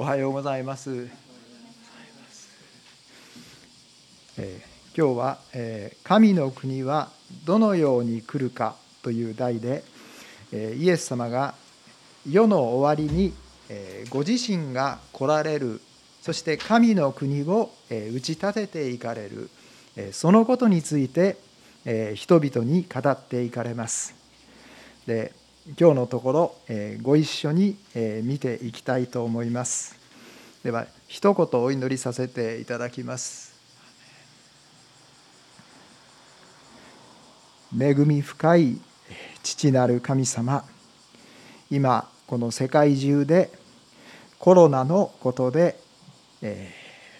おはようございます。えー、今日は、えー、神の国はどのように来るかという題で、えー、イエス様が世の終わりに、えー、ご自身が来られるそして神の国を、えー、打ち立てていかれる、えー、そのことについて、えー、人々に語っていかれます。で今日のところ、えご一緒に、え見ていきたいと思います。では一言お祈りさせていただきます。恵み深い父なる神様今この世界中でコロナのことで、え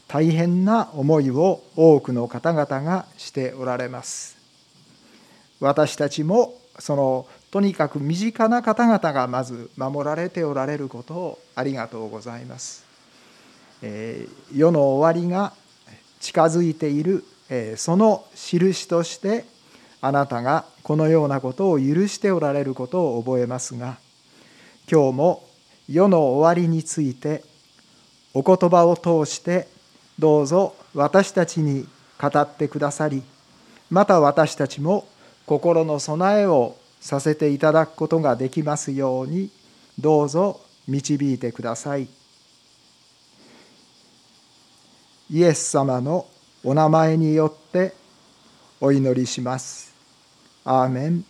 ー、大変な思いを多くの方々がしておられます私たちもそのとにかく身近な方々がまず守られておられることをありがとうございます。えー、世の終わりが近づいている、えー、その印としてあなたがこのようなことを許しておられることを覚えますが今日も世の終わりについてお言葉を通してどうぞ私たちに語ってくださりまた私たちも心の備えをさせていただくことができますようにどうぞ導いてください。イエス様のお名前によってお祈りします。アーメン、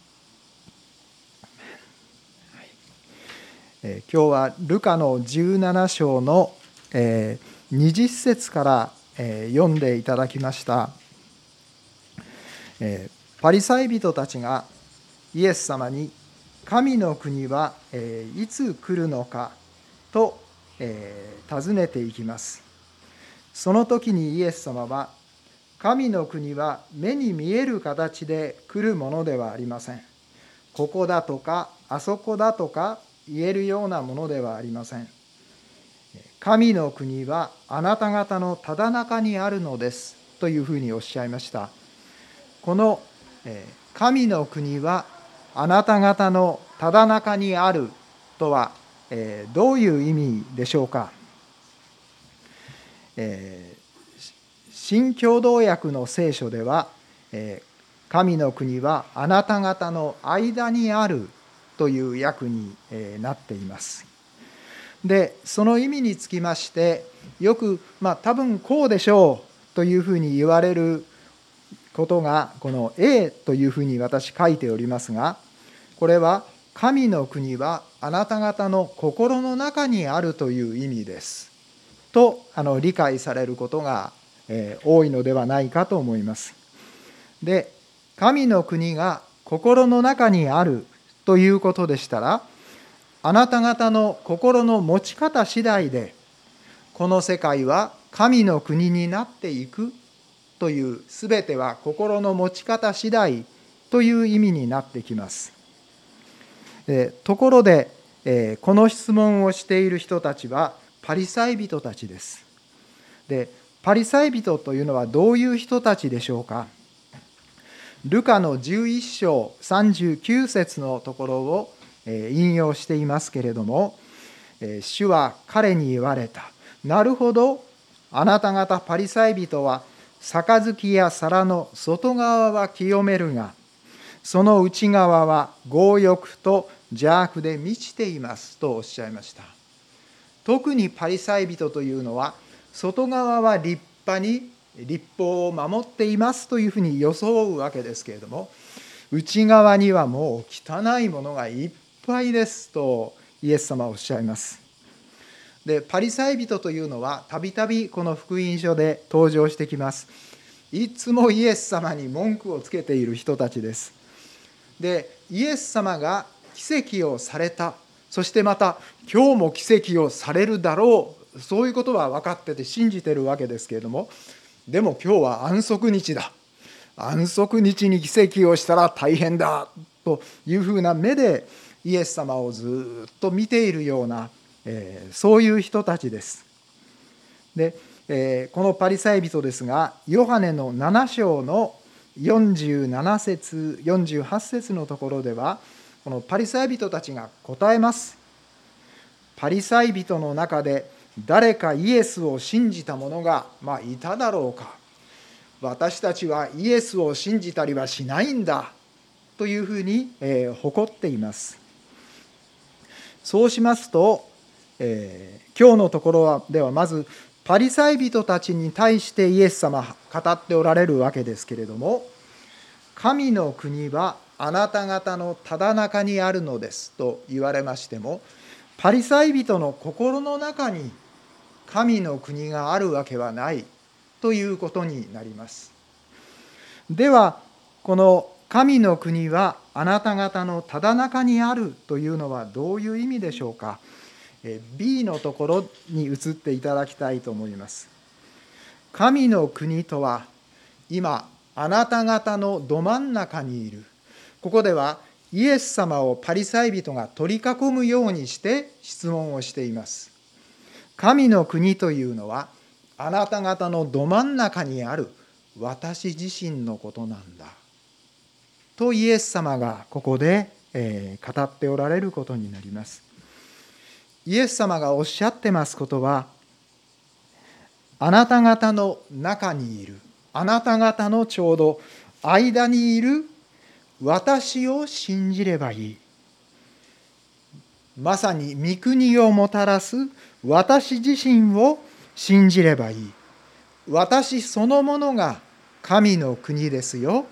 え今日はルカの17章の、え20節から、え読んでいただきました、えパリサイ人たちがイエス様に神の国はいつ来るのかと尋ねていきます。その時にイエス様は神の国は目に見える形で来るものではありません。ここだとかあそこだとか言えるようなものではありません。神の国はあなた方のただ中にあるのですというふうにおっしゃいました。この神の国はあなた方のただ中にあるとは、えー、どういう意味でしょうか、えー、新共同訳の聖書では、えー、神の国はあなた方の間にあるという訳に、えー、なっています。でその意味につきましてよくまあ多分こうでしょうというふうに言われることがこの A というふうに私書いておりますがこれは神の国はあなた方の心の中にあるという意味ですとあの理解されることが、え、多いのではないかと思います。で神の国が心の中にあるということでしたらあなた方の心の持ち方次第でこの世界は神の国になっていくという全ては心の持ち方次第という意味になってきます。えところでえこの質問をしている人たちはパリサイ人たちです。でパリサイ人というのはどういう人たちでしょうかルカの11章39節のところを引用していますけれども主は彼に言われたなるほどあなた方パリサイ人は杯や皿の外側は清めるがその内側は強欲と邪悪で満ちていますとおっしゃいました。特にパリサイ人というのは外側は立派に立法を守っていますというふうに装うわけですけれども内側にはもう汚いものがいっぱいですとイエス様はおっしゃいます。でパリサイ人というのはたびたびこの福音書で登場してきます。いつもイエス様に文句をつけている人たちです。でイエス様が奇跡をされた。そしてまた今日も奇跡をされるだろう。そういうことは分かってて信じてるわけですけれども。でも今日は安息日だ。安息日に奇跡をしたら大変だ。というふうな目でイエス様をずっと見ているようなえー、そういう人たちです。で、えー、このパリサイ人ですがヨハネの7章の47節48節のところではこのパリサイ人たちが答えます。パリサイ人の中で誰かイエスを信じた者が、まあ、いただろうか私たちはイエスを信じたりはしないんだというふうに、えー、誇っていますそうしますと、えー、今日のところではまずパリサイ人たちに対してイエス様語っておられるわけですけれども神の国はあなた方のただ中にあるのですと言われましてもパリサイ人の心の中に神の国があるわけはないということになります。ではこの神の国はあなた方のただ中にあるというのはどういう意味でしょうか？B のところに移っていただきたいと思います神の国とは今あなた方のど真ん中にいるここではイエス様をパリサイ人が取り囲むようにして質問をしています。神の国というのはあなた方のど真ん中にある私自身のことなんだ。とイエス様がここで、語っておられることになります。イエス様がおっしゃってますことはあなた方の中にいるあなた方のちょうど間にいる私を信じればいい。まさに御国をもたらす私自身を信じればいい。私そのものが神の国ですよ。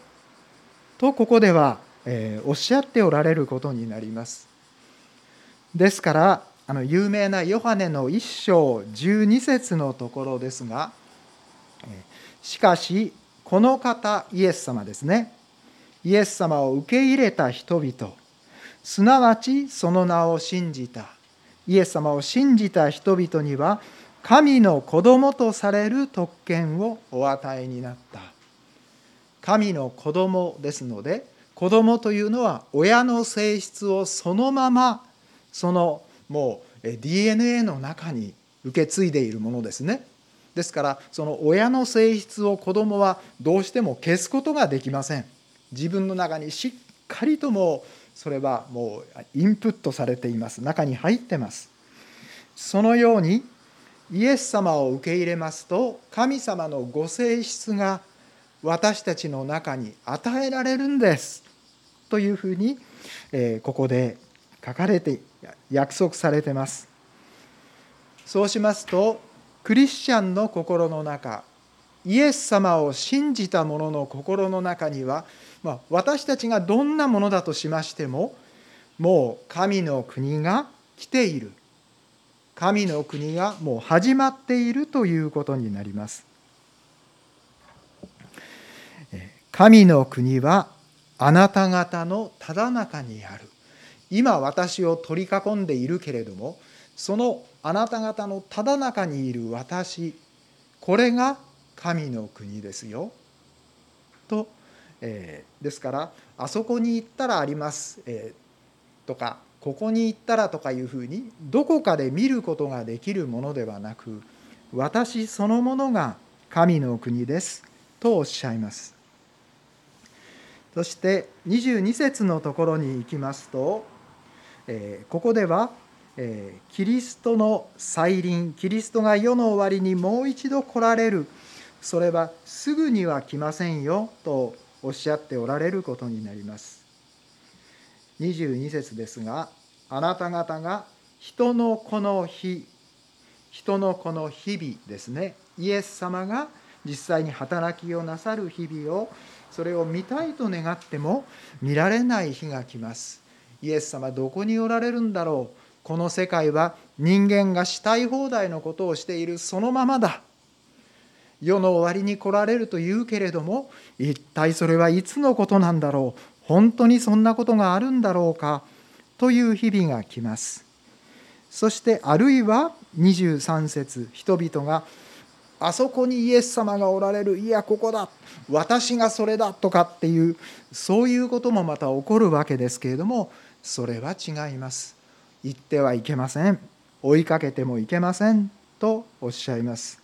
とここでは、えー、おっしゃっておられることになります。ですからあの有名なヨハネの一章12節のところですがしかしこの方イエス様ですね。イエス様を受け入れた人々。すなわちその名を信じた。イエス様を信じた人々には神の子供とされる特権をお与えになった。神の子供ですので子供というのは親の性質をそのままそのもう DNA の中に受け継いでいるものですね。ですからその親の性質を子供はどうしても消すことができません。自分の中にしっかりともそれはもうインプットされています。中に入ってます。そのようにイエス様を受け入れますと神様のご性質が私たちの中に与えられるんです。というふうにここで書かれて約束されてます。そうしますとクリスチャンの心の中イエス様を信じた者の心の中にはまあ、私たちがどんなものだとしましてももう神の国が来ている。神の国がもう始まっているということになります。神の国はあなた方のただ中にある。今私を取り囲んでいるけれどもそのあなた方のただ中にいる私これが神の国ですよ。とえー、ですからあそこに行ったらあります、えー、とかここに行ったらとかいうふうにどこかで見ることができるものではなく私そのものが神の国ですとおっしゃいます。そして22節のところに行きますと、え、ここでは、え、キリストの再臨キリストが世の終わりにもう一度来られる。それはすぐには来ませんよとおっしゃっておられることになります。22節ですがあなた方が人の子の日人の子の日々ですね。イエス様が実際に働きをなさる日々をそれを見たいと願っても見られない日が来ます。イエス様どこにおられるんだろう？この世界は人間がしたい放題のことをしているそのままだ。世の終わりに来られるというけれども一体それはいつのことなんだろう？本当にそんなことがあるんだろうか？という日々が来ます。そしてあるいは23節人々があそこにイエス様がおられる。いやここだ。私がそれだとかっていうそういうこともまた起こるわけですけれどもそれは違います言ってはいけません追いかけてもいけませんとおっしゃいます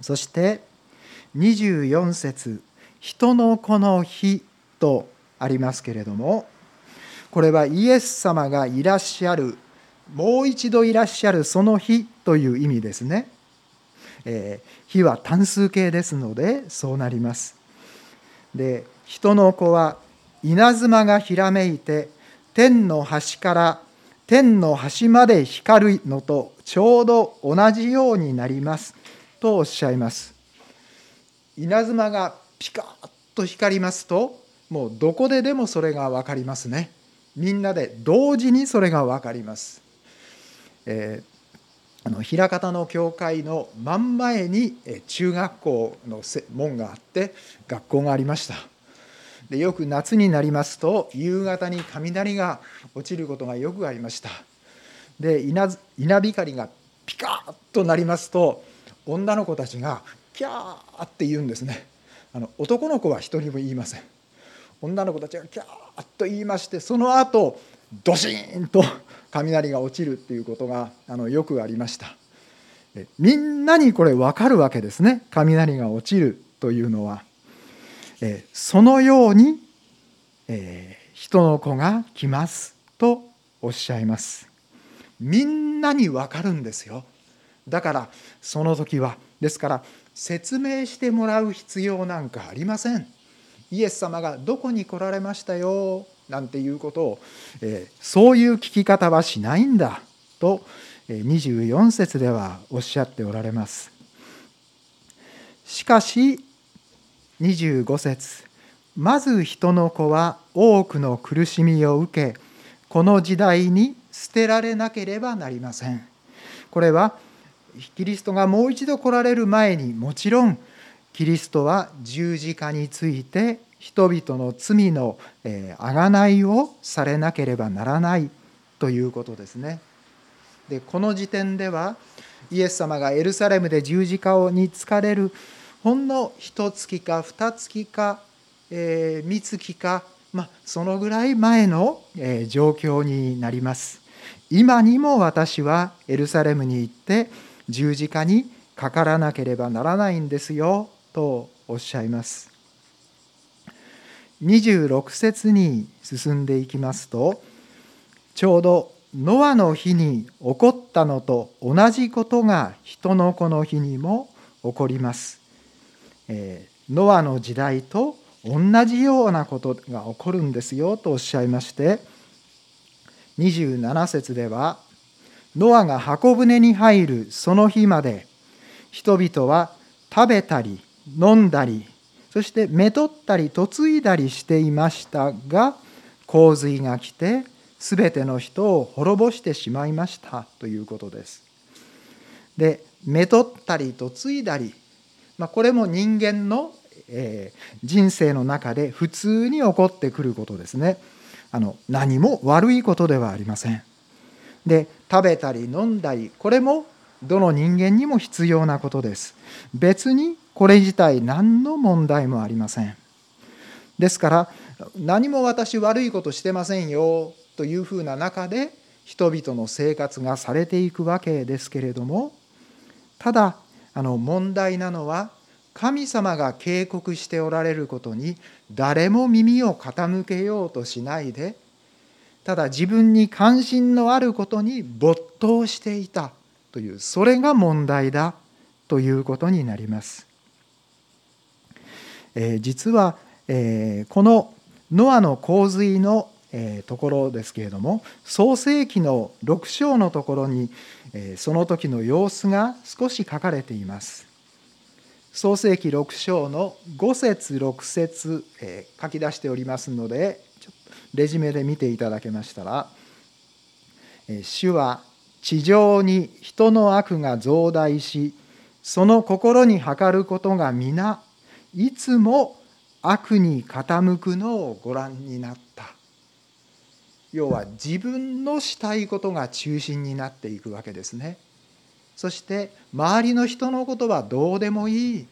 そして24節人の子の日」とありますけれどもこれはイエス様がいらっしゃるもう一度いらっしゃるその日という意味ですね。えー、日は単数形ですのでそうなります。で人の子は稲妻がひらめいて天の端から天の端まで光るのとちょうど同じようになりますとおっしゃいます。稲妻がピカッと光りますともうどこででもそれが分かりますね。みんなで同時にそれが分かります。えー、あの枚方の教会の真ん前に中学校の門があって学校がありました。でよく夏になりますと夕方に雷が落ちることがよくありました。で稲稲光がピカッとなりますと女の子たちがキャーって言うんですね。あの男の子は一人も言いません。女の子たちがキャーッと言いましてその後ドシーンと雷が落ちるっていうことがあのよくありました。みんなにこれ分かるわけですね。雷が落ちるというのは。そのように、え人の子が来ますとおっしゃいます。みんなにわかるんですよ。だからその時はですから説明してもらう必要なんかありません。イエス様がどこに来られましたよなんていうことを、えそういう聞き方はしないんだと24節ではおっしゃっておられます。しかし25節まず人の子は多くの苦しみを受けこの時代に捨てられなければなりませんこれはキリストがもう一度来られる前にもちろんキリストは十字架について人々の罪のあがないをされなければならないということですね。でこの時点ではイエス様がエルサレムで十字架につかれるほんの一月か二月か、えー、三月か、まあ、そのぐらい前の、えー、状況になります。今にも私はエルサレムに行って十字架にかからなければならないんですよとおっしゃいます。26節に進んでいきますとちょうどノアの日に起こったのと同じことが人の子の日にも起こります。ノアの時代と同じようなことが起こるんですよとおっしゃいまして27節ではノアが箱舟に入るその日まで人々は食べたり飲んだりそしてめとったり嫁いだりしていましたが洪水が来て全ての人を滅ぼしてしまいましたということです。でめとったり嫁いだりまあ、これも人間の、えー、人生の中で普通に起こってくることですね。あの何も悪いことではありません。で食べたり飲んだりこれもどの人間にも必要なことです。別にこれ自体何の問題もありません。ですから何も私悪いことしてませんよというふうな中で人々の生活がされていくわけですけれどもただあの問題なのは神様が警告しておられることに誰も耳を傾けようとしないでただ自分に関心のあることに没頭していたというそれが問題だということになります。えー、実は、えー、このノアの洪水の、え、ところですけれども創世紀の6章のところにその時の様子が少し書かれています。創世記6章の5節6節、え書き出しておりますのでちょっとレジュメで見ていただけましたら「主は地上に人の悪が増大しその心に計ることが皆いつも悪に傾くのをご覧になった」要は自分のしたいことが中心になっていくわけですね。そして周りの人のことはどうでもいい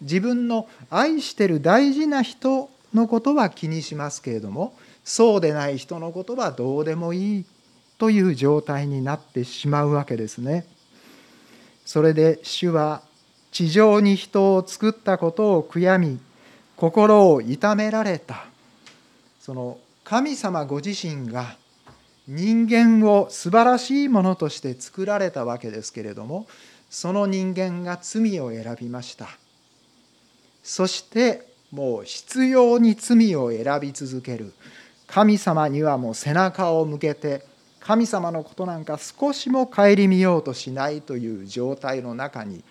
自分の愛してる大事な人のことは気にしますけれどもそうでない人のことはどうでもいいという状態になってしまうわけですね。それで主は地上に人を作ったことを悔やみ心を痛められたその神様ご自身が人間を素晴らしいものとして作られたわけですけれどもその人間が罪を選びましたそしてもう必要に罪を選び続ける神様にはもう背中を向けて神様のことなんか少しも顧みようとしないという状態の中に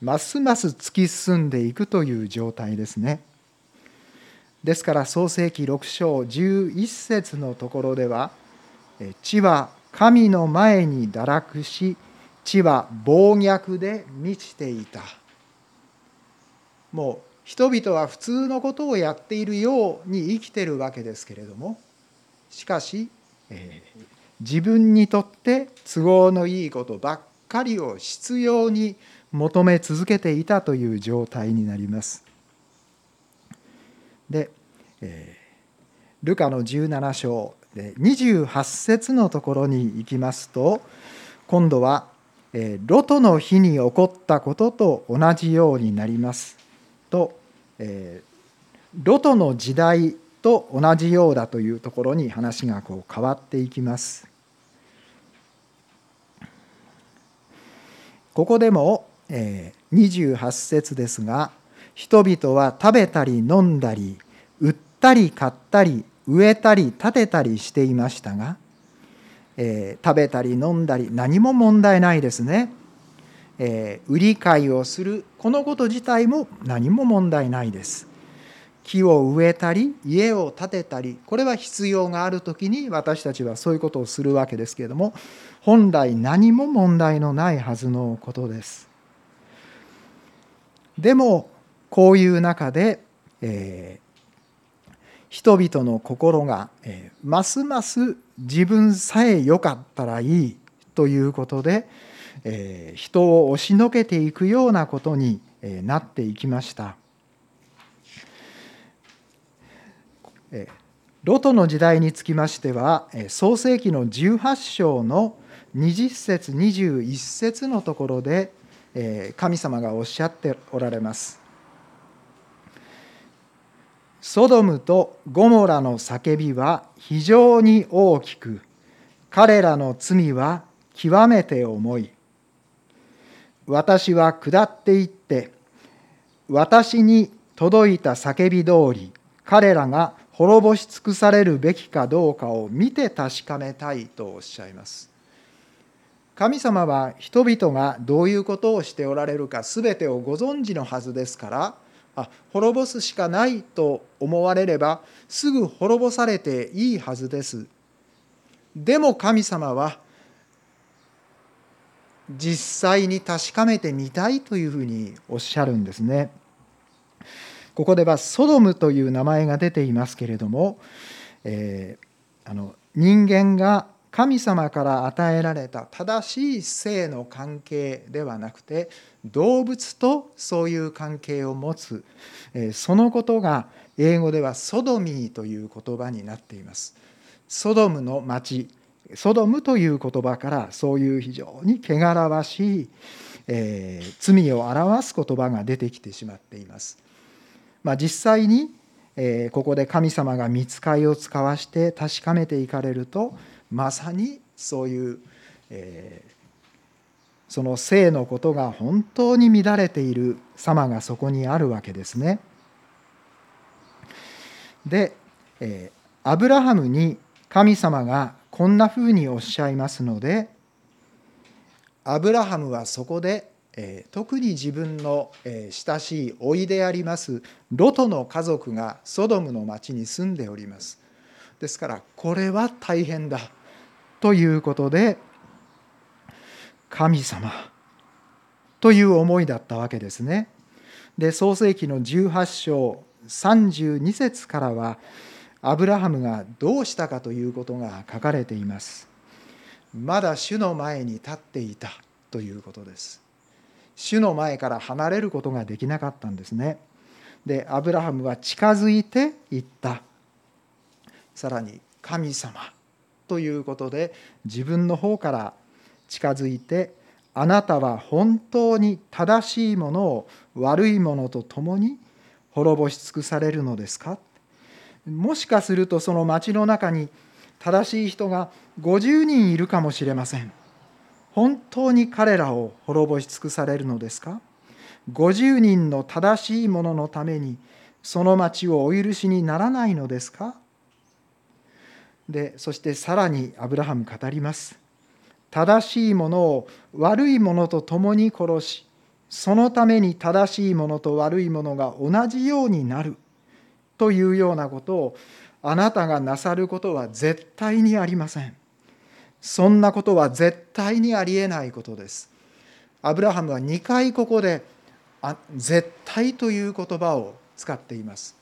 ますます突き進んでいくという状態ですね。ですから創世紀6章11節のところでは「地は神の前に堕落し地は暴虐で満ちていた」もう人々は普通のことをやっているように生きてるわけですけれどもしかし、えー、自分にとって都合のいいことばっかりを必要に求め続けていたという状態になります。で、ルカの17章で28節のところに行きますと今度は、ロトの日に起こったことと同じようになりますと、ロトの時代と同じようだというところに話がこう変わっていきます。ここでも28節ですが人々は食べたり飲んだり売っったり買ったり植えたり建てたりしていましたが、えー、食べたり飲んだり何も問題ないですね、えー、売り買いをするこのこと自体も何も問題ないです木を植えたり家を建てたりこれは必要がある時に私たちはそういうことをするわけですけれども本来何も問題のないはずのことです。でもこういう中で、えー、人々の心が、え、ますます自分さえ良かったらいいということで、え、人を押しのけていくようなことになっていきました。ロトの時代につきましては創世紀の18章の20節21節のところで神様がおっしゃっておられます。ソドムとゴモラの叫びは非常に大きく彼らの罪は極めて重い。私は下っていって私に届いた叫び通り彼らが滅ぼし尽くされるべきかどうかを見て確かめたいとおっしゃいます。神様は人々がどういうことをしておられるか全てをご存知のはずですからあ滅ぼすしかないと思われればすぐ滅ぼされていいはずですでも神様は実際に確かめてみたいというふうにおっしゃるんですね。ここではソドムという名前が出ていますけれども、えー、あの人間が神様から与えられた正しい性の関係ではなくて動物とそういう関係を持つそのことが英語ではソドミーという言葉になっています。ソドムの町ソドムという言葉からそういう非常に汚らわしい、えー、罪を表す言葉が出てきてしまっています。まあ、実際に、えー、ここで神様が見つかりを使わして確かめていかれるとまさにそういう、えー、その性のことが本当に乱れている様がそこにあるわけですね。で、えー、アブラハムに神様がこんなふうにおっしゃいますのでアブラハムはそこで特に自分の親しい甥いでありますロトの家族がソドムの町に住んでおりますですからこれは大変だということで神様という思いだったわけですね。で創世紀の18章32節からはアブラハムがどうしたかということが書かれています。まだ主の前に立っていたということです。主の前から離れることができなかったんですね。でアブラハムは近づいていったさらに神様ということで自分の方から近づいてあなたは本当に正しいものを悪いものと共に滅ぼし尽くされるのですか？もしかするとその町の中に正しい人が50人いるかもしれません。本当に彼らを滅ぼし尽くされるのですか？50人の正しい者のためにその町をお許しにならないのですか？でそしてさらにアブラハム語ります正しいものを悪いものと共に殺しそのために正しいものと悪いものが同じようになるというようなことをあなたがなさることは絶対にありません。そんなことは絶対にありえないことです。アブラハムは2回ここで「絶対」という言葉を使っています。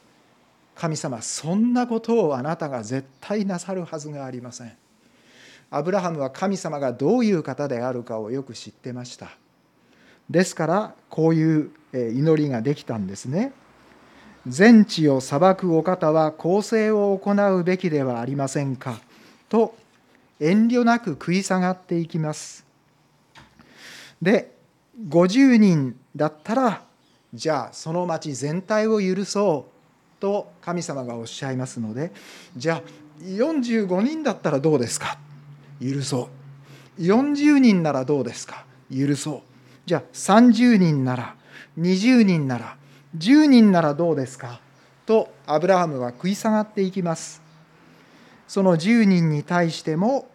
神様そんなことをあなたが絶対なさるはずがありません。アブラハムは神様がどういう方であるかをよく知ってました。ですからこういう祈りができたんですね。全地を裁くお方は公正を行うべきではありませんかと遠慮なく食い下がっていきます。で50人だったらじゃあその町全体を許そうと神様がおっしゃいますのでじゃあ45人だったらどうですか？許そう。40人ならどうですか？許そう。じゃあ30人なら20人なら10人ならどうですか？とアブラハムは食い下がっていきます。その10人に対しても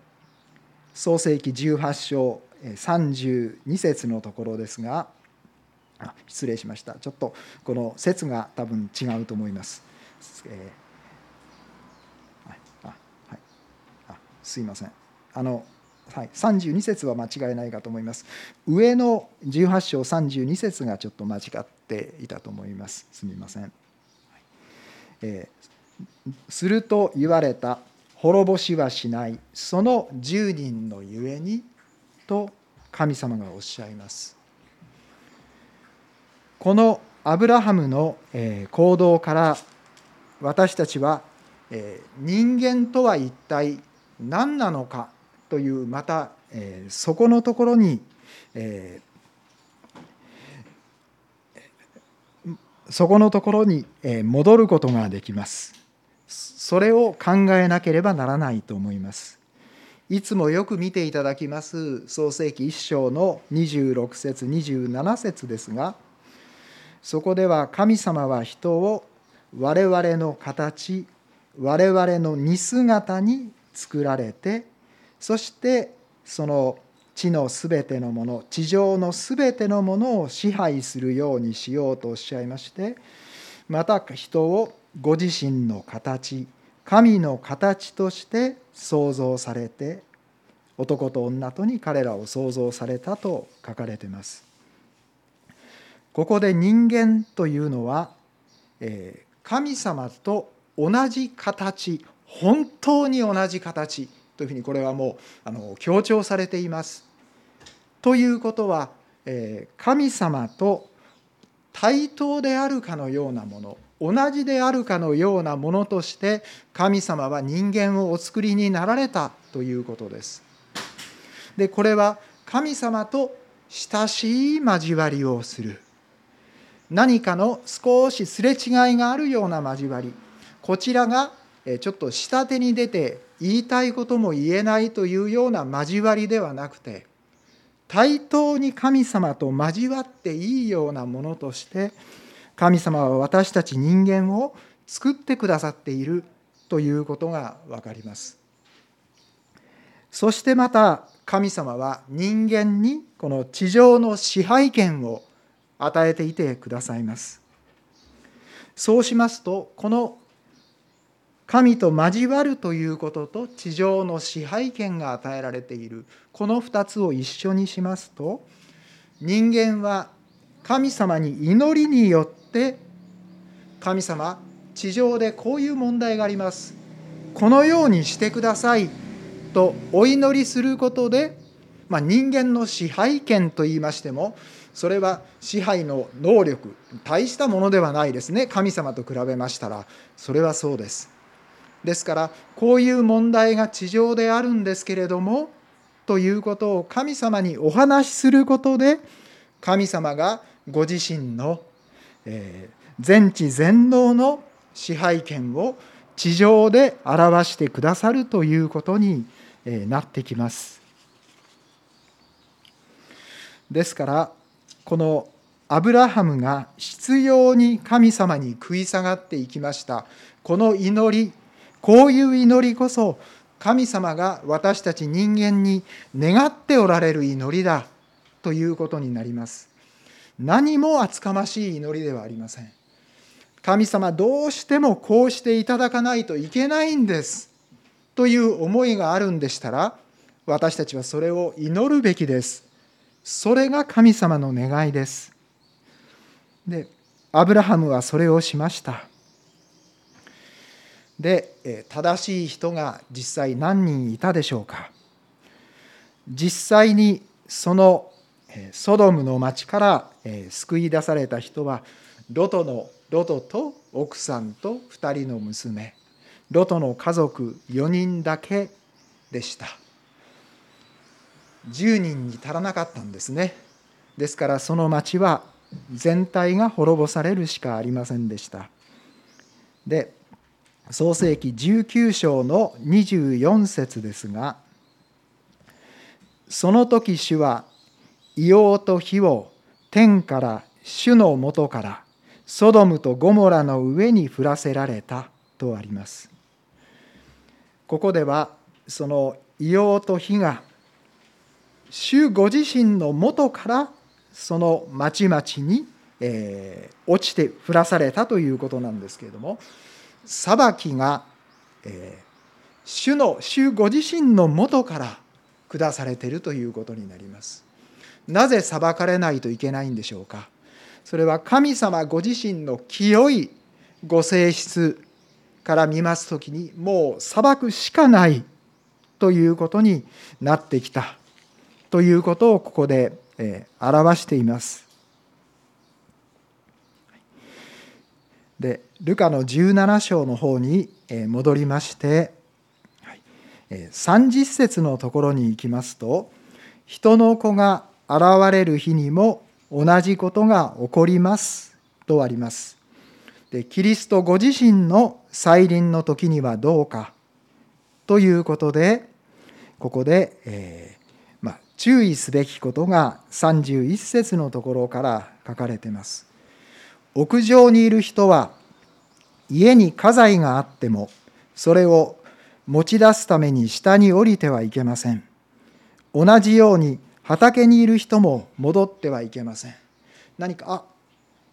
創世紀18章32節のところですが失礼しましたちょっとこの説が多分違うと思います、えー、あはいあすいませんあのはい、32節は間違いないかと思います。上の18章32節がちょっと間違っていたと思います。すみません。えー、すると言われた滅ぼしはしないその10人のゆえにと神様がおっしゃいます。このアブラハムの行動から私たちは人間とは一体何なのかというまた、そこのところに、そこのところに戻ることができます。それを考えなければならないと思います。いつもよく見ていただきます創世記1章の26節27節ですがそこでは神様は人を我々の形我々の似姿に作られてそしてその地のすべてのもの地上のすべてのものを支配するようにしようとおっしゃいましてまた人をご自身の形神の形として創造されて男と女とに彼らを創造されたと書かれています。ここで人間というのは神様と同じ形本当に同じ形というふうにこれはもうあの強調されています。ということは神様と対等であるかのようなもの同じであるかのようなものとして神様は人間をお作りになられたということです。でこれは神様と親しい交わりをする何かの少しすれ違いがあるような交わりこちらがちょっと下手に出て言いたいことも言えないというような交わりではなくて対等に神様と交わっていいようなものとして神様は私たち人間を作ってくださっているということが分かります。そしてまた神様は人間にこの地上の支配権を与えていてくださいます。そうしますとこの神と交わるということと地上の支配権が与えられているこの2つを一緒にしますと人間は神様に祈りによって神様地上でこういう問題がありますこのようにしてくださいとお祈りすることで、まあ、人間の支配権といいましてもそれは支配の能力大したものではないですね。神様と比べましたら。それはそうです。ですからこういう問題が地上であるんですけれどもということを神様にお話しすることで神様がご自身のえ全知全能の支配権を地上で表してくださるということになってきます。ですからこのアブラハムが執拗に神様に食い下がっていきました。この祈りこういう祈りこそ神様が私たち人間に願っておられる祈りだということになります。何も厚かましい祈りではありません。神様どうしてもこうしていただかないといけないんですという思いがあるんでしたら私たちはそれを祈るべきです。それが神様の願いです。でアブラハムはそれをしました。で正しい人が実際何人いたでしょうか。実際にそのソドムの町から救い出された人はロトのロトと奥さんと2人の娘。ロトの家族4人だけでした。10人に足らなかったんですね。ですからその町は全体が滅ぼされるしかありませんでした。で創世紀19章の24節ですがその時主は硫黄と火を天から主のもとからソドムとゴモラの上に降らせられたとあります。ここではその硫黄と火が主ご自身のもとからその町々に、えー、落ちて降らされたということなんですけれども裁きが、えー、主の主ご自身のもとから下されているということになります。なぜ裁かれないといけないんでしょうかそれは神様ご自身の清いご性質から見ます時にもう裁くしかないということになってきたということをここで表しています。でルカの17章の方に戻りまして30節のところに行きますと「人の子が現れる日にも同じことが起こります」とあります。でキリストご自身の再臨の時にはどうかということでここで、え注意すべきことが31節のところから書かれています。屋上にいる人は家に家財があってもそれを持ち出すために下に降りてはいけません。同じように畑にいる人も戻ってはいけません。何かあ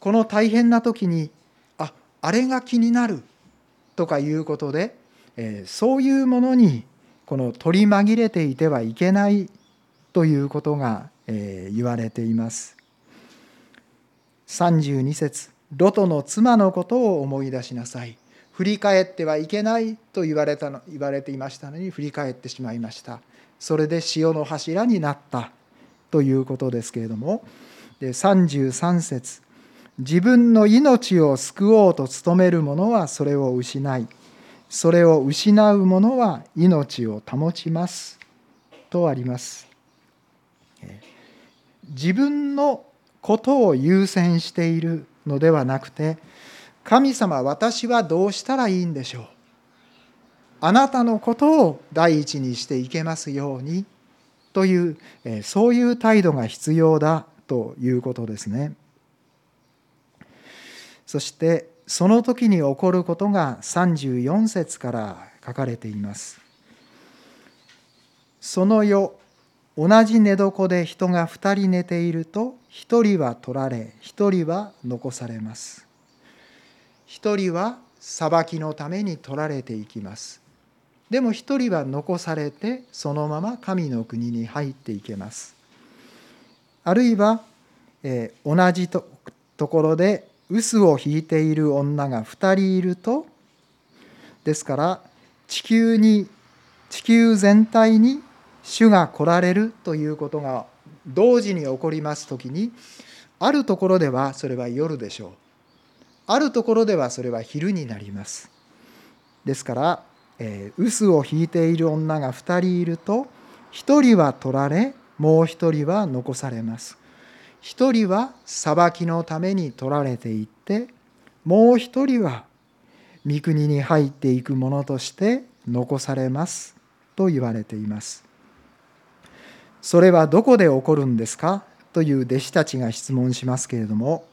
この大変な時にああれが気になるとかいうことで、えー、そういうものにこの取り紛れていてはいけないということが、えー言われています。32節ロトの妻のことを思い出しなさい。振り返ってはいけないと言われたの言われていましたのに振り返ってしまいました。それで潮の柱になったということですけれどもで33節自分の命を救おうと努める者はそれを失いそれを失う者は命を保ちますとあります自分のことを優先しているのではなくて神様私はどうしたらいいんでしょう？あなたのことを第一にしていけますようにというそういう態度が必要だということですね。そしてその時に起こることが34節から書かれています。その夜同じ寝床で人が2人寝ていると1人は取られ1人は残されます。1人は裁きのために取られていきます。でも1人は残されてそのまま神の国に入っていけます。あるいは、えー、同じとところで臼を引いている女が2人いるとですから地球に地球全体に主が来られるということが同時に起こります時にあるところではそれは夜でしょう。あるところではそれは昼になります。ですから、えー、臼を引いている女が2人いると1人は取られもう1人は残されます。1人は裁きのために取られていってもう1人は御国に入っていくものとして残されますと言われています。それはどこで起こるんですか？という弟子たちが質問しますけれども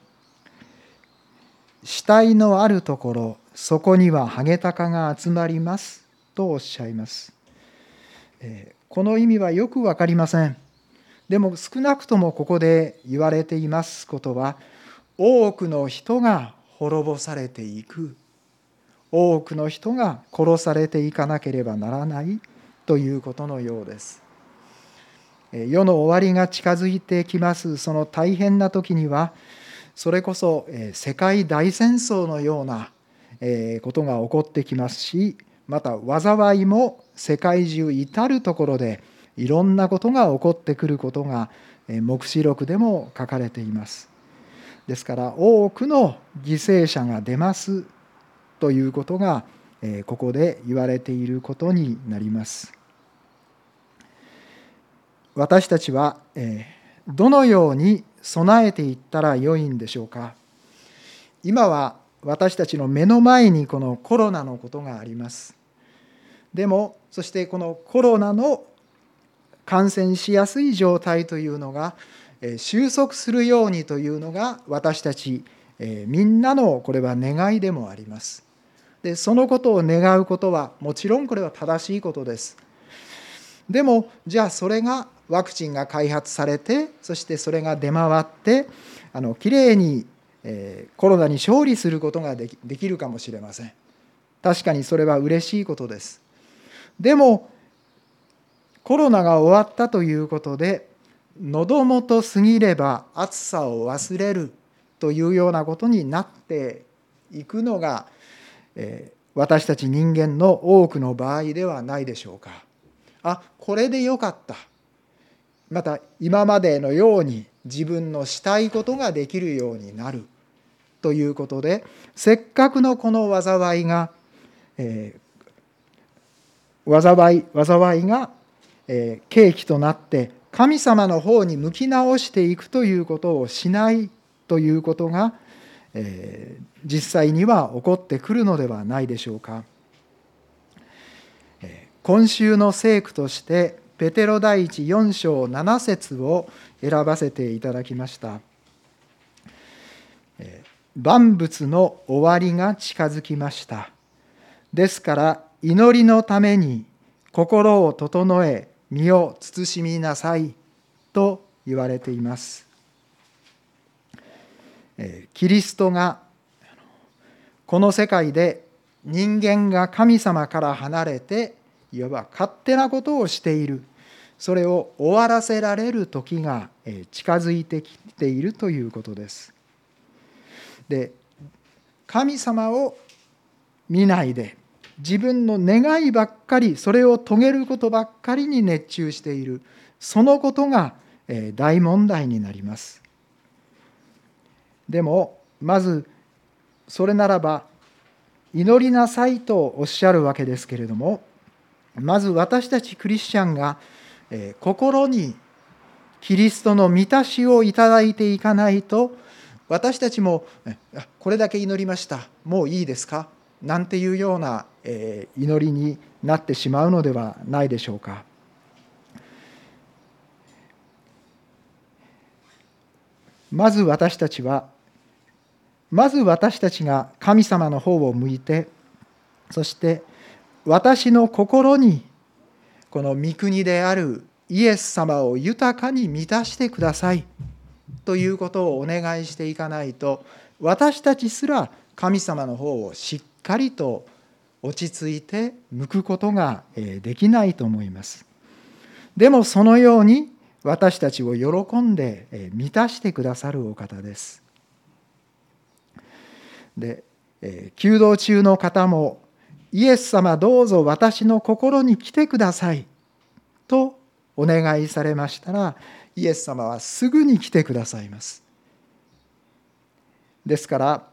死体のあるところそこにはハゲタカが集まりますとおっしゃいます、えこの意味はよく分かりません。でも少なくともここで言われていますことは多くの人が滅ぼされていく。多くの人が殺されていかなければならないということのようです。世の終わりが近づいてきますその大変な時にはそれこそ世界大戦争のようなことが起こってきますしまた災いも世界中至る所でいろんなことが起こってくることが黙示録でも書かれています。ですから多くの犠牲者が出ますということがここで言われていることになります。私たちはどのように備えていったらよいんでしょうか？今は私たちの目の前にこのコロナのことがあります。でもそしてこのコロナの感染しやすい状態というのが収束するようにというのが私たちみんなのこれは願いでもあります。でそのことを願うことはもちろんこれは正しいことです。でもじゃあそれがワクチンが開発されてそしてそれが出回ってあのきれいに、えコロナに勝利することができできるかもしれません。確かにそれは嬉しいことです。でもコロナが終わったということで喉元過ぎれば暑さを忘れるというようなことになっていくのが、え私たち人間の多くの場合ではないでしょうか。あこれでよかった。また今までのように自分のしたいことができるようになるということでせっかくのこの災いが、えー、災い災いがえ契機となって神様の方に向き直していくということをしないということが、え実際には起こってくるのではないでしょうか。今週の聖句としてペテロ第一4章7節を選ばせていただきました。万物の終わりが近づきました。ですから祈りのために心を整え身を慎みなさいと言われています。キリストがこの世界で人間が神様から離れていわば勝手なことをしているそれを終わらせられる時が近づいてきているということです。で神様を見ないで自分の願いばっかりそれを遂げることばっかりに熱中しているそのことが大問題になりますでもまずそれならば祈りなさいとおっしゃるわけですけれどもまず私たちクリスチャンが心にキリストの満たしをいただいていかないと私たちもこれだけ祈りましたもういいですか？なんていうような祈りになってしまうのではないでしょうか。まず私たちはまず私たちが神様の方を向いてそして私の心にこの御国であるイエス様を豊かに満たしてくださいということをお願いしていかないと私たちすら神様の方をしっかりと落ち着いて向くことができないと思います。でもそのように私たちを喜んで満たしてくださるお方です。で弓道中の方もイエス様どうぞ私の心に来てください。とお願いされましたらイエス様はすぐに来てくださいます。ですから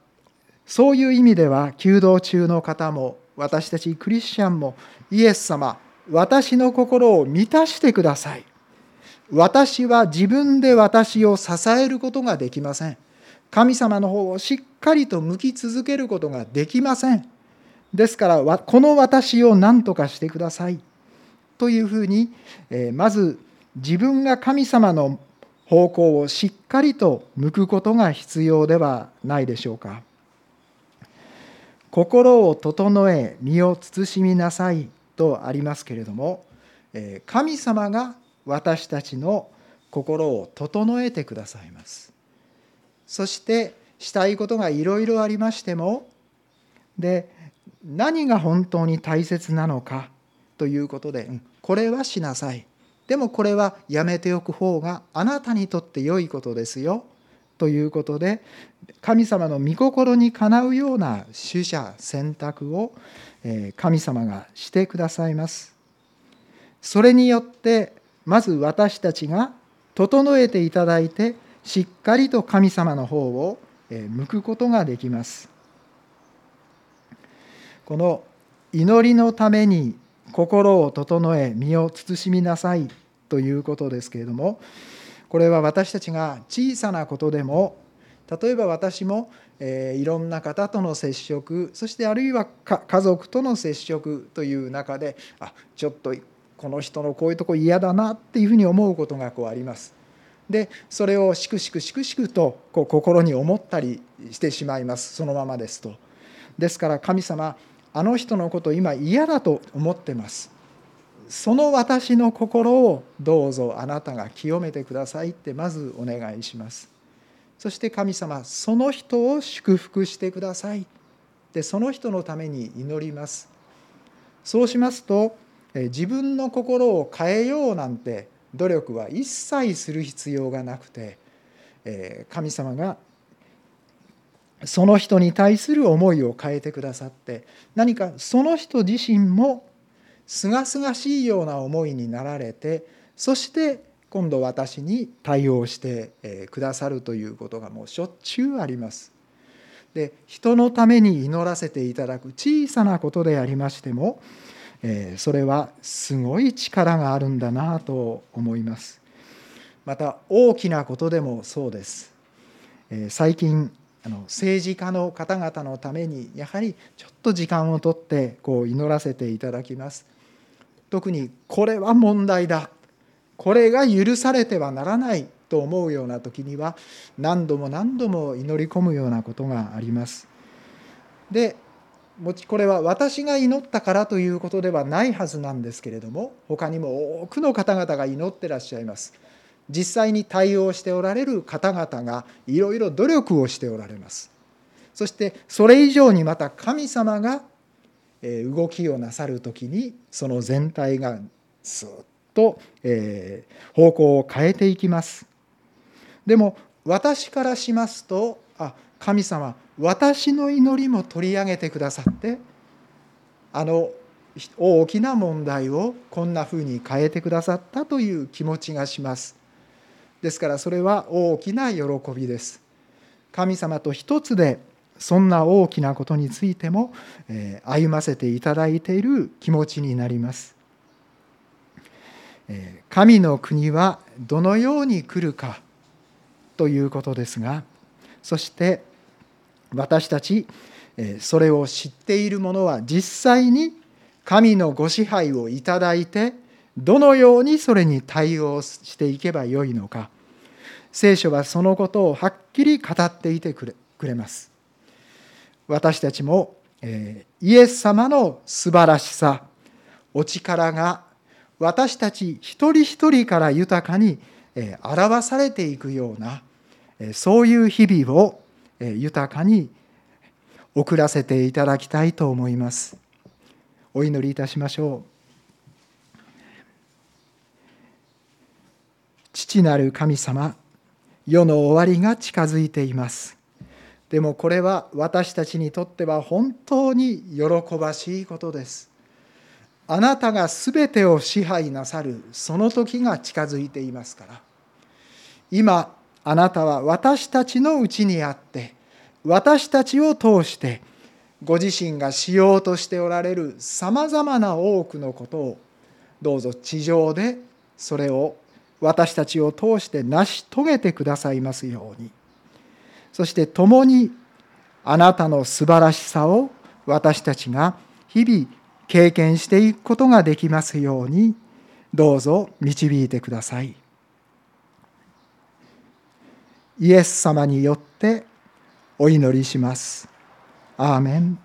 そういう意味では弓道中の方も私たちクリスチャンもイエス様私の心を満たしてください。私は自分で私を支えることができません。神様の方をしっかりと向き続けることができません。ですからこの私を何とかしてくださいというふうにまず自分が神様の方向をしっかりと向くことが必要ではないでしょうか。心を整え身を慎みなさいとありますけれども神様が私たちの心を整えてくださいますそしてしたいことがいろいろありましてもで何が本当に大切なのかということでこれはしなさいでもこれはやめておく方があなたにとって良いことですよということで神様の御心にかなうような取捨選択を神様がしてくださいます。それによってまず私たちが整えていただいてしっかりと神様の方を向くことができます。この祈りのために心を整え身を慎みなさいということですけれどもこれは私たちが小さなことでも例えば私も、えいろんな方との接触そしてあるいは家族との接触という中であちょっとこの人のこういうとこ嫌だなっていうふうに思うことがこうあります。でそれをしくしくしくしくとこう心に思ったりしてしまいますそのままですと。ですから神様あの人のこと今嫌だと思ってます。その私の心をどうぞあなたが清めてくださいってまずお願いしますそして神様その人を祝福してくださいでその人のために祈りますそうしますと自分の心を変えようなんて努力は一切する必要がなくて神様がその人に対する思いを変えてくださって何かその人自身もすがすがしいような思いになられてそして今度私に対応してくださるということがもうしょっちゅうあります。で人のために祈らせていただく小さなことでありましてもそれはすごい力があるんだなと思います。また大きなことでもそうです。最近あの政治家の方々のためにやはりちょっと時間をとってこう祈らせていただきます。特にこれは問題だこれが許されてはならないと思うような時には何度も何度も祈り込むようなことがあります。でこれは私が祈ったからということではないはずなんですけれども他にも多くの方々が祈ってらっしゃいます。実際に対応しておられる方々がいろいろ努力をしておられます。そしてそれ以上にまた神様が動きをなさる時にその全体がスーッと方向を変えていきますでも私からしますとあ神様私の祈りも取り上げてくださってあの大きな問題をこんなふうに変えてくださったという気持ちがしますですからそれは大きな喜びです神様と一つでそんな大きなことについても歩ませていただいている気持ちになります。神の国はどのように来るかということですがそして私たちそれを知っている者は実際に神のご支配をいただいてどのようにそれに対応していけばよいのか。聖書はそのことをはっきり語っていてくれます。私たちもえイエス様の素晴らしさお力が私たち一人一人から豊かに表されていくようなそういう日々を豊かに送らせていただきたいと思います。お祈りいたしましょう。父なる神様世の終わりが近づいていますでもこれは私たちにとっては本当に喜ばしいことです。あなたが全てを支配なさるその時が近づいていますから。今あなたは私たちのうちにあって私たちを通してご自身がしようとしておられるさまざまな多くのことをどうぞ地上でそれを私たちを通して成し遂げてくださいますように。そして共にあなたの素晴らしさを私たちが日々経験していくことができますようにどうぞ導いてください。イエス様によってお祈りします。アーメン